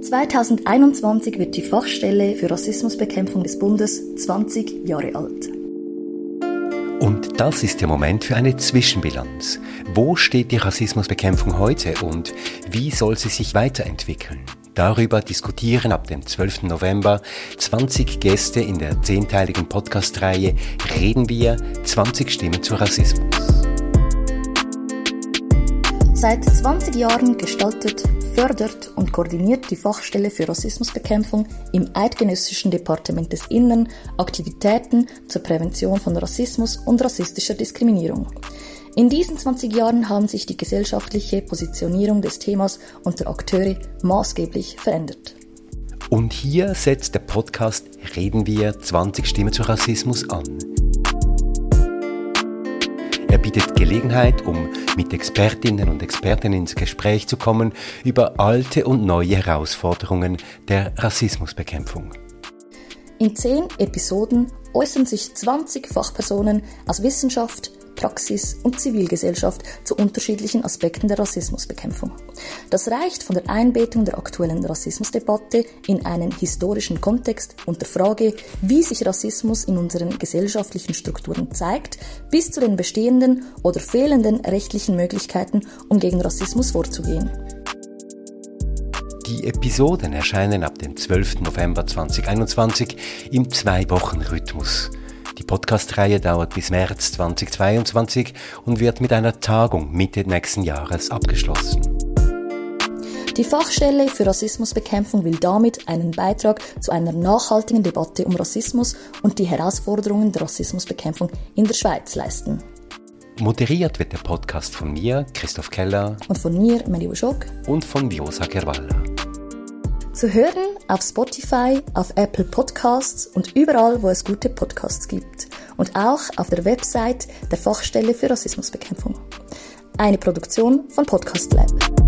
2021 wird die Fachstelle für Rassismusbekämpfung des Bundes 20 Jahre alt. Und das ist der Moment für eine Zwischenbilanz. Wo steht die Rassismusbekämpfung heute und wie soll sie sich weiterentwickeln? Darüber diskutieren ab dem 12. November 20 Gäste in der zehnteiligen Podcast-Reihe Reden wir 20 Stimmen zu Rassismus. Seit 20 Jahren gestaltet, fördert und koordiniert die Fachstelle für Rassismusbekämpfung im Eidgenössischen Departement des Innern Aktivitäten zur Prävention von Rassismus und rassistischer Diskriminierung. In diesen 20 Jahren haben sich die gesellschaftliche Positionierung des Themas und der Akteure maßgeblich verändert. Und hier setzt der Podcast Reden wir 20 Stimmen zu Rassismus an. Er bietet Gelegenheit, um mit Expertinnen und Experten ins Gespräch zu kommen über alte und neue Herausforderungen der Rassismusbekämpfung. In zehn Episoden äußern sich 20 Fachpersonen aus Wissenschaft, Praxis und Zivilgesellschaft zu unterschiedlichen Aspekten der Rassismusbekämpfung. Das reicht von der Einbettung der aktuellen Rassismusdebatte in einen historischen Kontext und der Frage, wie sich Rassismus in unseren gesellschaftlichen Strukturen zeigt, bis zu den bestehenden oder fehlenden rechtlichen Möglichkeiten, um gegen Rassismus vorzugehen. Die Episoden erscheinen ab dem 12. November 2021 im Zwei-Wochen-Rhythmus. Die Podcast-Reihe dauert bis März 2022 und wird mit einer Tagung Mitte nächsten Jahres abgeschlossen. Die Fachstelle für Rassismusbekämpfung will damit einen Beitrag zu einer nachhaltigen Debatte um Rassismus und die Herausforderungen der Rassismusbekämpfung in der Schweiz Moderiert wird der Podcast von mir, Christoph Keller. Und von mir, Mario Schock. Und von Viosa Kervalla. Zu hören auf Spotify, auf Apple Podcasts und überall, wo es gute Podcasts gibt. Und auch auf der Website der Fachstelle für Rassismusbekämpfung. Eine Produktion von Podcast Lab.